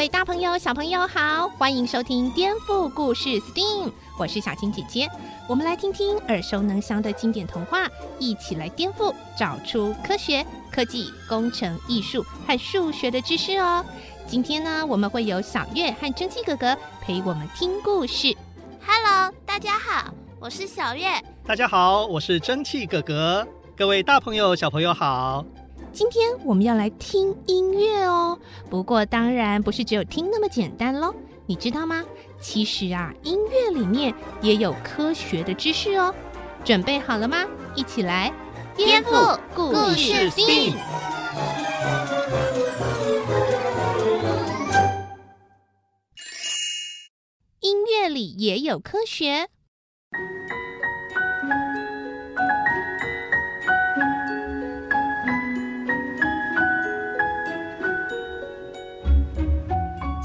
位大朋友、小朋友好，欢迎收听《颠覆故事 STEAM》，我是小青姐姐。我们来听听耳熟能详的经典童话，一起来颠覆，找出科学、科技、工程、艺术和数学的知识哦。今天呢，我们会有小月和蒸汽哥哥陪我们听故事。Hello，大家好，我是小月。大家好，我是蒸汽哥哥。各位大朋友、小朋友好。今天我们要来听音乐哦，不过当然不是只有听那么简单喽。你知道吗？其实啊，音乐里面也有科学的知识哦。准备好了吗？一起来颠覆故事 STEAM。音乐里也有科学。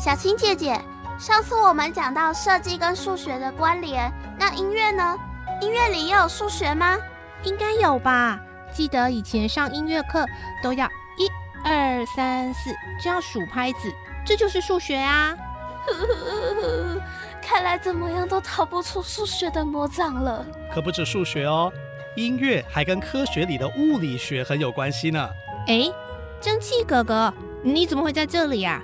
小青姐姐，上次我们讲到设计跟数学的关联，那音乐呢？音乐里也有数学吗？应该有吧。记得以前上音乐课都要一二三四这样数拍子，这就是数学啊。呵呵呵，看来怎么样都逃不出数学的魔掌了。可不止数学哦，音乐还跟科学里的物理学很有关系呢。哎，蒸汽哥哥，你怎么会在这里呀？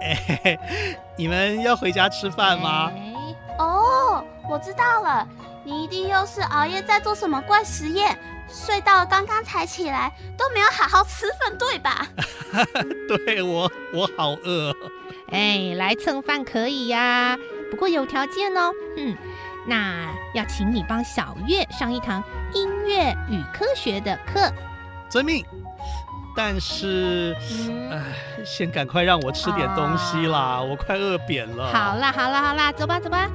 哎，你们要回家吃饭吗？哦，我知道了，你一定又是熬夜在做什么怪实验，睡到刚刚才起来，都没有好好吃饭，对吧？对，我我好饿。哎，来蹭饭可以呀，不过有条件哦。嗯，那要请你帮小月上一堂音乐与科学的课。遵命。但是，哎、嗯，先赶快让我吃点东西啦，哦、我快饿扁了。好啦，好啦，好啦，走吧，走吧。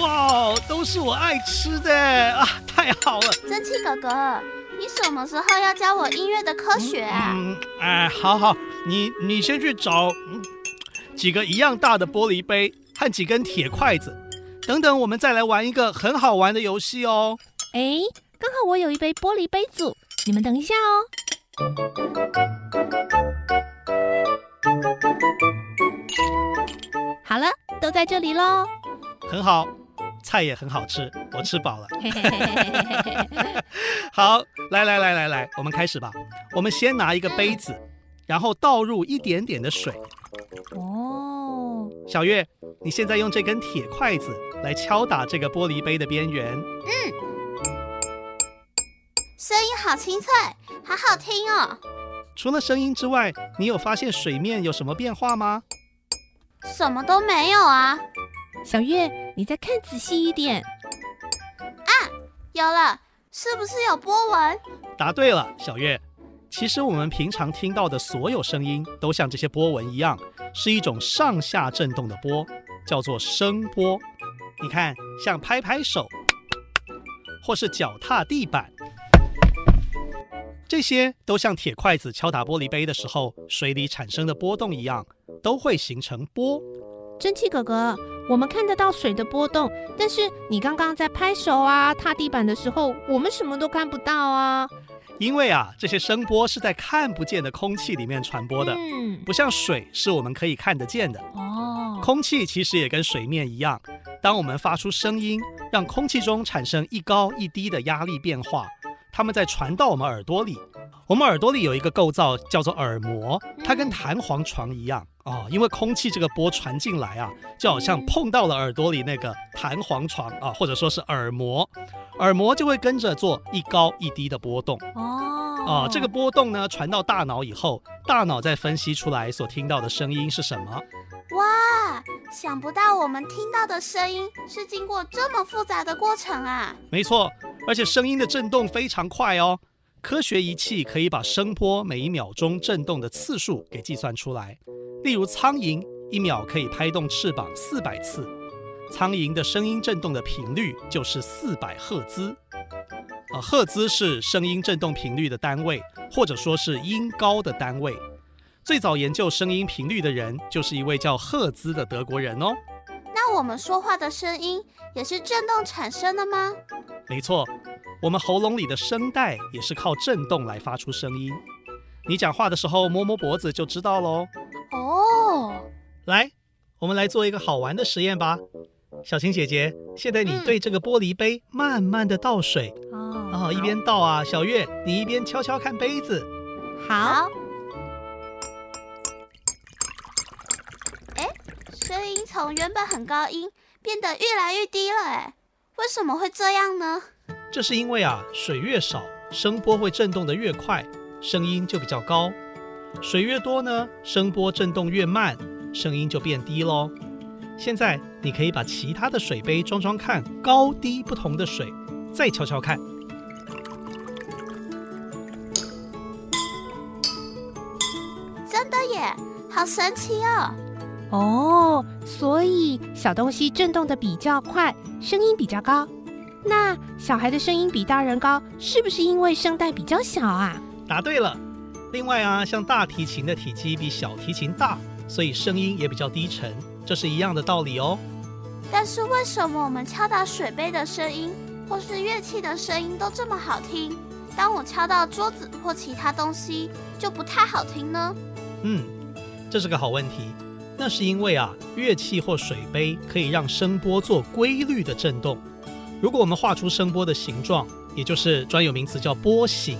哇，都是我爱吃的啊，太好了！蒸汽哥哥，你什么时候要教我音乐的科学啊？嗯，哎，好好，你你先去找。几个一样大的玻璃杯和几根铁筷子，等等，我们再来玩一个很好玩的游戏哦。哎，刚好我有一杯玻璃杯组，你们等一下哦。好了，都在这里喽。很好，菜也很好吃，我吃饱了。好，来来来来来，我们开始吧。我们先拿一个杯子，然后倒入一点点的水。哦，小月，你现在用这根铁筷子来敲打这个玻璃杯的边缘。嗯，声音好清脆，好好听哦。除了声音之外，你有发现水面有什么变化吗？什么都没有啊。小月，你再看仔细一点。啊，有了，是不是有波纹？答对了，小月。其实我们平常听到的所有声音，都像这些波纹一样，是一种上下震动的波，叫做声波。你看，像拍拍手，或是脚踏地板，这些都像铁筷子敲打玻璃杯的时候，水里产生的波动一样，都会形成波。蒸汽哥哥，我们看得到水的波动，但是你刚刚在拍手啊、踏地板的时候，我们什么都看不到啊。因为啊，这些声波是在看不见的空气里面传播的，嗯，不像水是我们可以看得见的。哦，空气其实也跟水面一样，当我们发出声音，让空气中产生一高一低的压力变化，它们在传到我们耳朵里。我们耳朵里有一个构造叫做耳膜，它跟弹簧床一样。哦，因为空气这个波传进来啊，就好像碰到了耳朵里那个弹簧床啊，或者说是耳膜，耳膜就会跟着做一高一低的波动。哦，啊，这个波动呢传到大脑以后，大脑再分析出来所听到的声音是什么。哇，想不到我们听到的声音是经过这么复杂的过程啊！没错，而且声音的震动非常快哦。科学仪器可以把声波每一秒钟震动的次数给计算出来。例如，苍蝇一秒可以拍动翅膀四百次，苍蝇的声音震动的频率就是四百赫兹。啊，赫兹是声音震动频率的单位，或者说是音高的单位。最早研究声音频率的人就是一位叫赫兹的德国人哦。那我们说话的声音也是震动产生的吗？没错，我们喉咙里的声带也是靠震动来发出声音。你讲话的时候摸摸脖子就知道喽。哦，来，我们来做一个好玩的实验吧。小青姐姐，现在你对这个玻璃杯慢慢的倒水。嗯哦，一边倒啊，小月，你一边悄悄看杯子。好。音从原本很高音变得越来越低了，哎，为什么会这样呢？这是因为啊，水越少，声波会震动得越快，声音就比较高；水越多呢，声波震动越慢，声音就变低喽。现在你可以把其他的水杯装装看，高低不同的水，再敲敲看。真的耶好神奇哦！哦，所以小东西震动的比较快，声音比较高。那小孩的声音比大人高，是不是因为声带比较小啊？答对了。另外啊，像大提琴的体积比小提琴大，所以声音也比较低沉，这是一样的道理哦。但是为什么我们敲打水杯的声音，或是乐器的声音都这么好听？当我敲到桌子或其他东西，就不太好听呢？嗯。这是个好问题，那是因为啊，乐器或水杯可以让声波做规律的震动。如果我们画出声波的形状，也就是专有名词叫波形，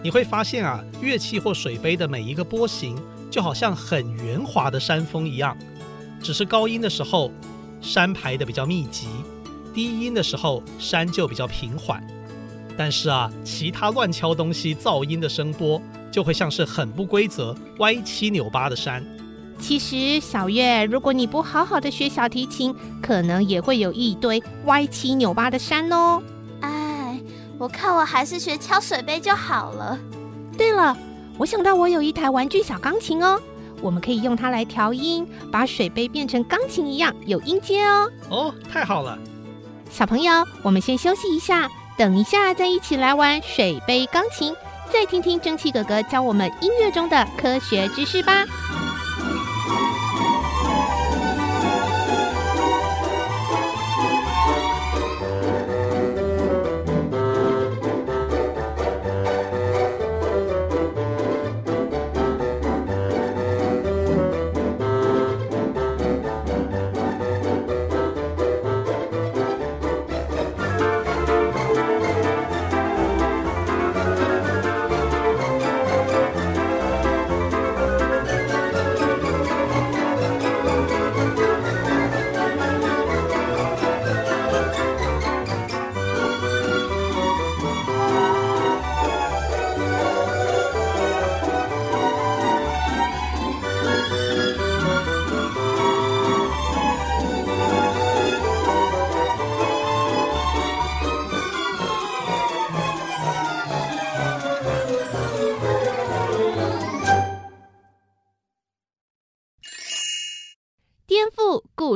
你会发现啊，乐器或水杯的每一个波形就好像很圆滑的山峰一样。只是高音的时候，山排得比较密集；低音的时候，山就比较平缓。但是啊，其他乱敲东西噪音的声波。就会像是很不规则、歪七扭八的山。其实，小月，如果你不好好的学小提琴，可能也会有一堆歪七扭八的山哦。哎，我看我还是学敲水杯就好了。对了，我想到我有一台玩具小钢琴哦，我们可以用它来调音，把水杯变成钢琴一样有音阶哦。哦，太好了！小朋友，我们先休息一下，等一下再一起来玩水杯钢琴。再听听蒸汽哥哥教我们音乐中的科学知识吧。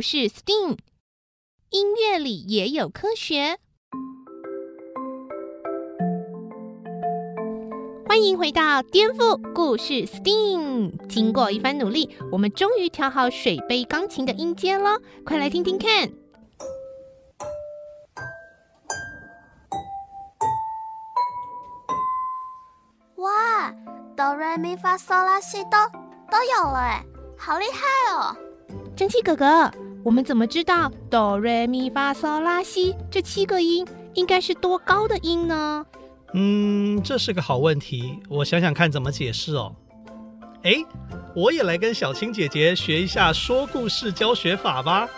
故事 STEAM，音乐里也有科学。欢迎回到颠覆故事 STEAM。经过一番努力，我们终于调好水杯钢琴的音阶了。快来听听看！哇，哆来咪发嗦拉西哆都有了哎，好厉害哦！蒸汽哥哥，我们怎么知道哆来咪发嗦拉西这七个音应该是多高的音呢？嗯，这是个好问题，我想想看怎么解释哦。哎，我也来跟小青姐姐学一下说故事教学法吧。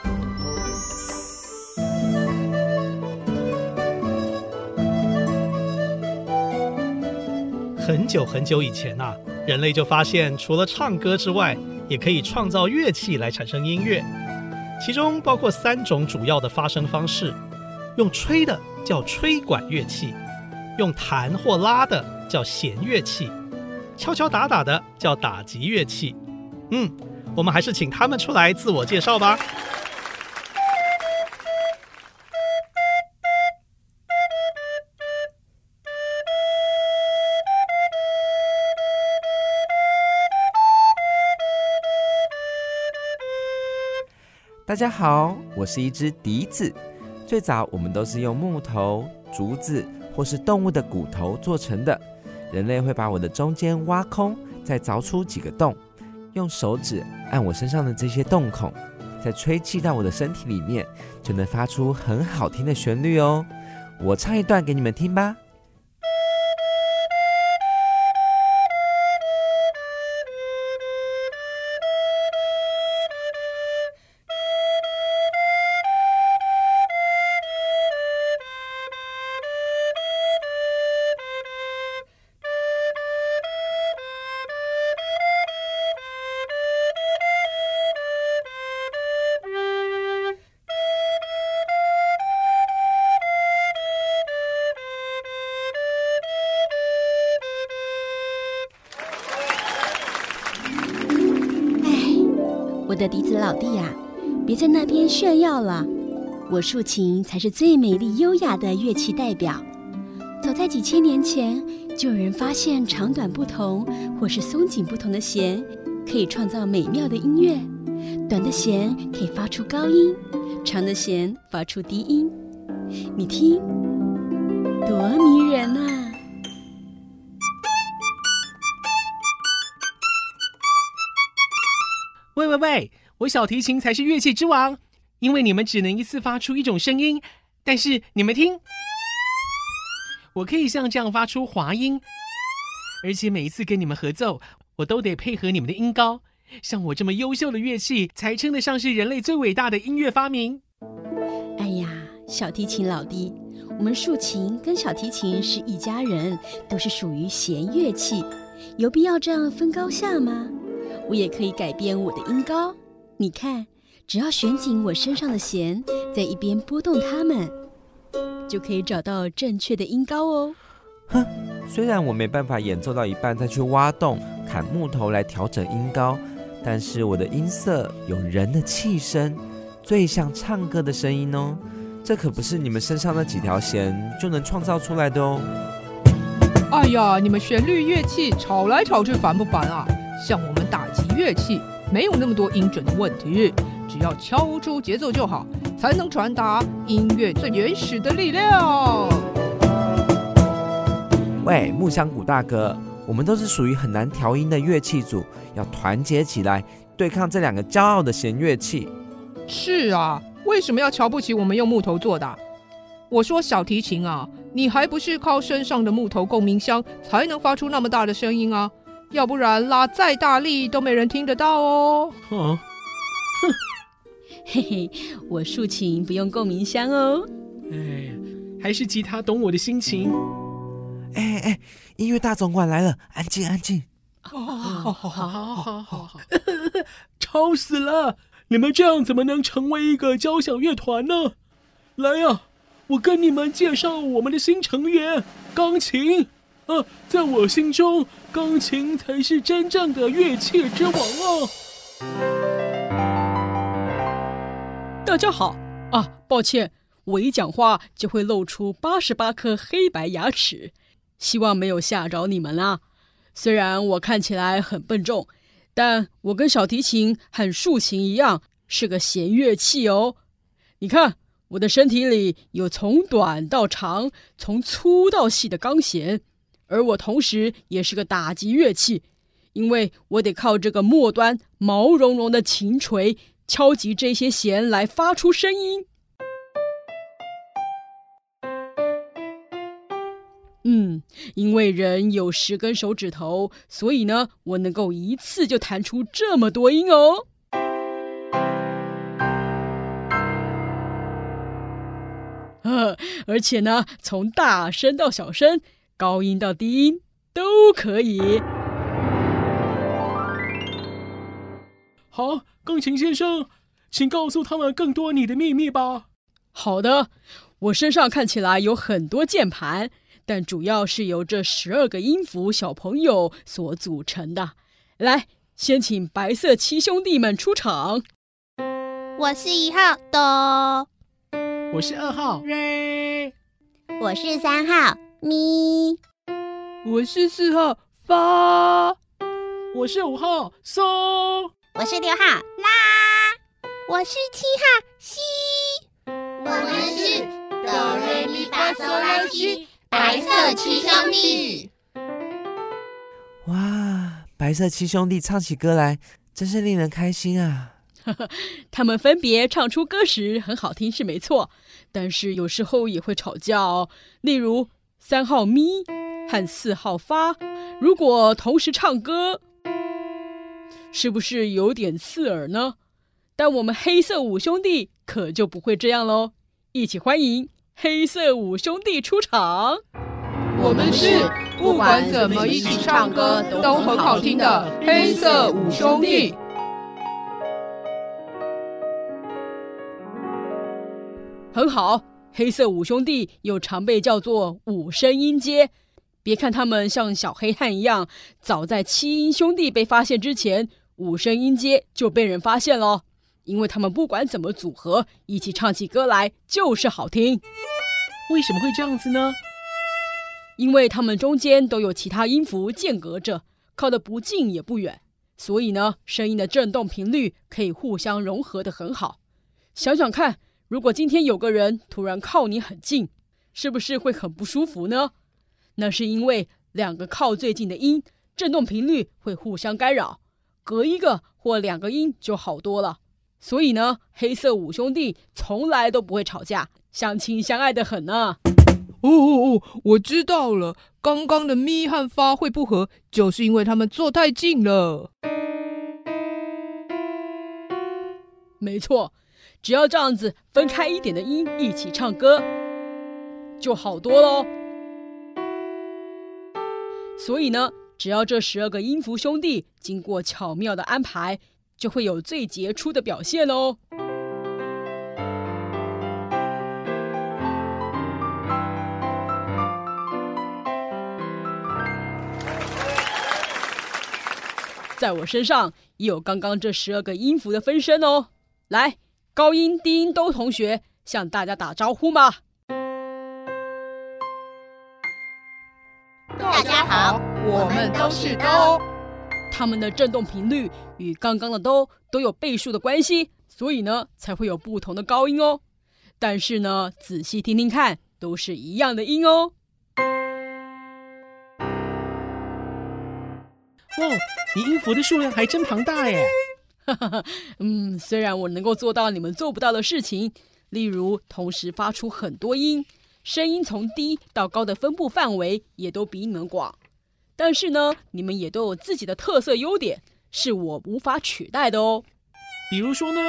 很久很久以前呐，人类就发现除了唱歌之外，也可以创造乐器来产生音乐，其中包括三种主要的发声方式。用吹的叫吹管乐器，用弹或拉的叫弦乐器，敲敲打打的叫打击乐器。嗯，我们还是请他们出来自我介绍吧。大家好，我是一只笛子。最早我们都是用木头、竹子或是动物的骨头做成的。人类会把我的中间挖空，再凿出几个洞，用手指按我身上的这些洞孔，再吹气到我的身体里面，就能发出很好听的旋律哦。我唱一段给你们听吧。的笛子老弟呀，别在那边炫耀了。我竖琴才是最美丽优雅的乐器代表。早在几千年前，就有人发现长短不同或是松紧不同的弦，可以创造美妙的音乐。短的弦可以发出高音，长的弦发出低音。你听，多迷人啊！喂喂喂！我小提琴才是乐器之王，因为你们只能一次发出一种声音。但是你们听，我可以像这样发出滑音，而且每一次跟你们合奏，我都得配合你们的音高。像我这么优秀的乐器，才称得上是人类最伟大的音乐发明。哎呀，小提琴老弟，我们竖琴跟小提琴是一家人，都是属于弦乐器，有必要这样分高下吗？我也可以改变我的音高，你看，只要选紧我身上的弦，在一边拨动它们，就可以找到正确的音高哦。哼，虽然我没办法演奏到一半再去挖洞、砍木头来调整音高，但是我的音色有人的气声，最像唱歌的声音哦。这可不是你们身上那几条弦就能创造出来的哦。哎呀，你们旋律乐器吵来吵去，烦不烦啊？像我们打击乐器，没有那么多音准的问题，只要敲出节奏就好，才能传达音乐最原始的力量。喂，木香谷大哥，我们都是属于很难调音的乐器组，要团结起来对抗这两个骄傲的弦乐器。是啊，为什么要瞧不起我们用木头做的？我说小提琴啊，你还不是靠身上的木头共鸣箱才能发出那么大的声音啊？要不然拉再大力都没人听得到哦。哼，嘿嘿，我竖琴不用共鸣箱哦。哎，还是吉他懂我的心情。哎哎，音乐大总管来了，安静安静。好好好好好好好，吵死了！你们这样怎么能成为一个交响乐团呢？来呀，我跟你们介绍我们的新成员——钢琴。啊，在我心中，钢琴才是真正的乐器之王啊！大家好啊，抱歉，我一讲话就会露出八十八颗黑白牙齿，希望没有吓着你们啦。虽然我看起来很笨重，但我跟小提琴和竖琴一样，是个弦乐器哦。你看，我的身体里有从短到长、从粗到细的钢弦。而我同时也是个打击乐器，因为我得靠这个末端毛茸茸的琴锤敲击这些弦来发出声音。嗯，因为人有十根手指头，所以呢，我能够一次就弹出这么多音哦。呃，而且呢，从大声到小声。高音到低音都可以。好，钢琴先生，请告诉他们更多你的秘密吧。好的，我身上看起来有很多键盘，但主要是由这十二个音符小朋友所组成的。来，先请白色七兄弟们出场。我是一号哆，我是二号瑞，我是三号咪，我是四号发，我是五号嗦，我是六号拉，我是七号西，我们是哆瑞咪发嗦拉西。白色七兄弟，哇！白色七兄弟唱起歌来，真是令人开心啊！他们分别唱出歌时很好听是没错，但是有时候也会吵架哦。例如三号咪和四号发，如果同时唱歌，是不是有点刺耳呢？但我们黑色五兄弟可就不会这样喽！一起欢迎。黑色五兄弟出场，我们是不管怎么一起唱歌都很好听的黑色五兄弟。很好，黑色五兄弟又常被叫做五声音阶。别看他们像小黑汉一样，早在七音兄弟被发现之前，五声音阶就被人发现了。因为他们不管怎么组合，一起唱起歌来就是好听。为什么会这样子呢？因为他们中间都有其他音符间隔着，靠得不近也不远，所以呢，声音的振动频率可以互相融合的很好。想想看，如果今天有个人突然靠你很近，是不是会很不舒服呢？那是因为两个靠最近的音，振动频率会互相干扰，隔一个或两个音就好多了。所以呢，黑色五兄弟从来都不会吵架，相亲相爱的很呢。哦哦哦，我知道了，刚刚的咪和发会不合，就是因为他们坐太近了。没错，只要这样子分开一点的音一起唱歌，就好多喽。所以呢，只要这十二个音符兄弟经过巧妙的安排。就会有最杰出的表现哦。在我身上也有刚刚这十二个音符的分身哦。来，高音、低音都同学向大家打招呼吧。大家好，我们都是都。它们的振动频率与刚刚的都都有倍数的关系，所以呢才会有不同的高音哦。但是呢，仔细听听看，都是一样的音哦。哇，你音符的数量还真庞大耶！哈哈，嗯，虽然我能够做到你们做不到的事情，例如同时发出很多音，声音从低到高的分布范围也都比你们广。但是呢，你们也都有自己的特色优点，是我无法取代的哦。比如说呢？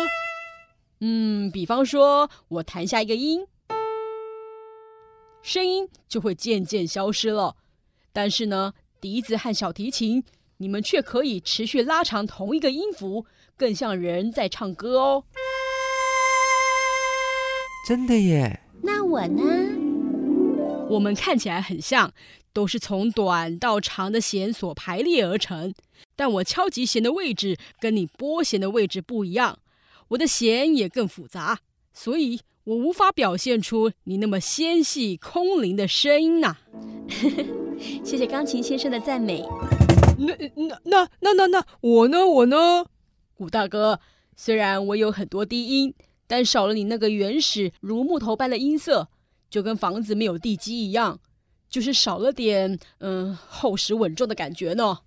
嗯，比方说我弹下一个音，声音就会渐渐消失了。但是呢，笛子和小提琴，你们却可以持续拉长同一个音符，更像人在唱歌哦。真的耶？那我呢？我们看起来很像。都是从短到长的弦所排列而成，但我敲击弦的位置跟你拨弦的位置不一样，我的弦也更复杂，所以我无法表现出你那么纤细空灵的声音呐、啊。谢谢钢琴先生的赞美。那那那那那那我呢？我呢？古大哥，虽然我有很多低音，但少了你那个原始如木头般的音色，就跟房子没有地基一样。就是少了点，嗯，厚实稳重的感觉呢。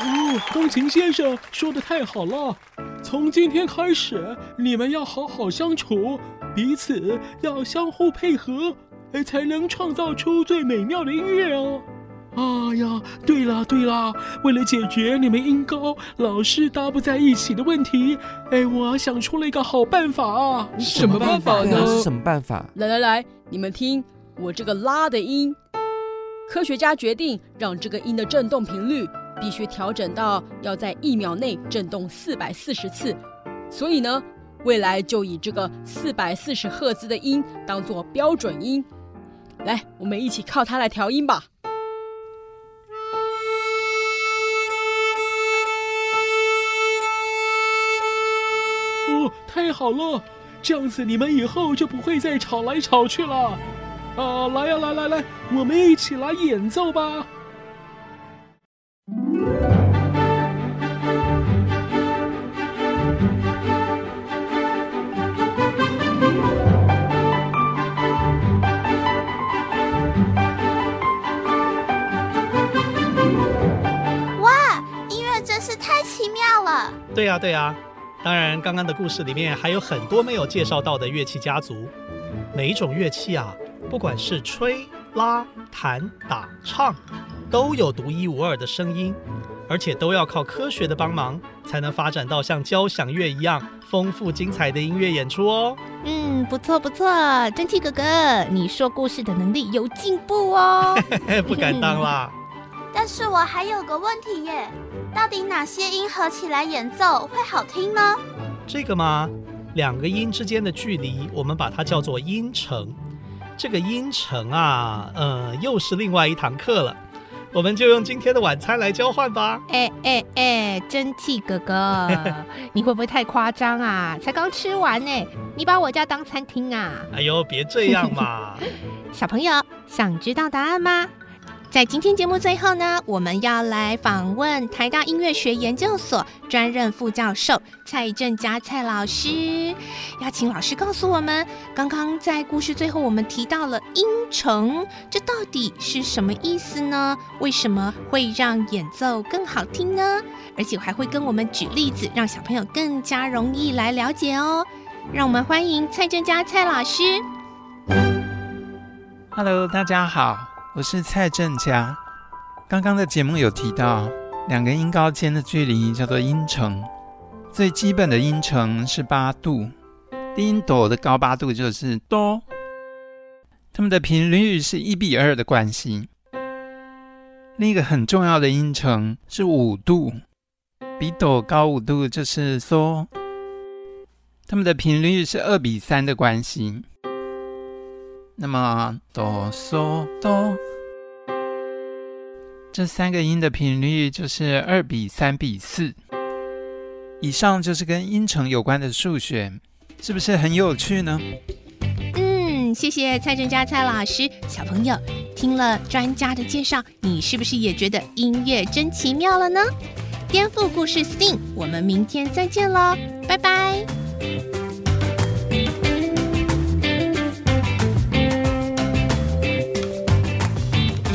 哦，钢琴先生说的太好了！从今天开始，你们要好好相处，彼此要相互配合，才能创造出最美妙的音乐哦。哎呀，对啦对啦，为了解决你们音高老是搭不在一起的问题，哎，我想出了一个好办法啊！什么办法呢？是什么办法？来来来，你们听我这个拉的音，科学家决定让这个音的振动频率必须调整到要在一秒内振动四百四十次。所以呢，未来就以这个四百四十赫兹的音当做标准音。来，我们一起靠它来调音吧。哦，太好了！这样子你们以后就不会再吵来吵去了。啊，来呀，来来来，我们一起来演奏吧。对呀，对呀，当然，刚刚的故事里面还有很多没有介绍到的乐器家族。每一种乐器啊，不管是吹、拉、弹、打、唱，都有独一无二的声音，而且都要靠科学的帮忙，才能发展到像交响乐一样丰富精彩的音乐演出哦。嗯，不错不错，蒸汽哥哥，你说故事的能力有进步哦。不敢当啦。但是我还有个问题耶，到底哪些音合起来演奏会好听呢？这个吗，两个音之间的距离，我们把它叫做音程。这个音程啊，呃，又是另外一堂课了。我们就用今天的晚餐来交换吧。哎哎哎，蒸汽哥哥，你会不会太夸张啊？才刚吃完呢，你把我家当餐厅啊？哎呦，别这样嘛！小朋友想知道答案吗？在今天节目最后呢，我们要来访问台大音乐学研究所专任副教授蔡振佳蔡老师，要请老师告诉我们，刚刚在故事最后我们提到了音程，这到底是什么意思呢？为什么会让演奏更好听呢？而且还会跟我们举例子，让小朋友更加容易来了解哦。让我们欢迎蔡振佳蔡老师。Hello，大家好。我是蔡正佳。刚刚的节目有提到，两个音高间的距离叫做音程。最基本的音程是八度，低音哆的高八度就是哆。它们的频率是一比二的关系。另一个很重要的音程是五度，比哆高五度就是嗦。它们的频率是二比三的关系。那么哆嗦哆，这三个音的频率就是二比三比四。以上就是跟音程有关的数学，是不是很有趣呢？嗯，谢谢蔡振家蔡老师。小朋友听了专家的介绍，你是不是也觉得音乐真奇妙了呢？颠覆故事 STEAM，我们明天再见喽，拜拜。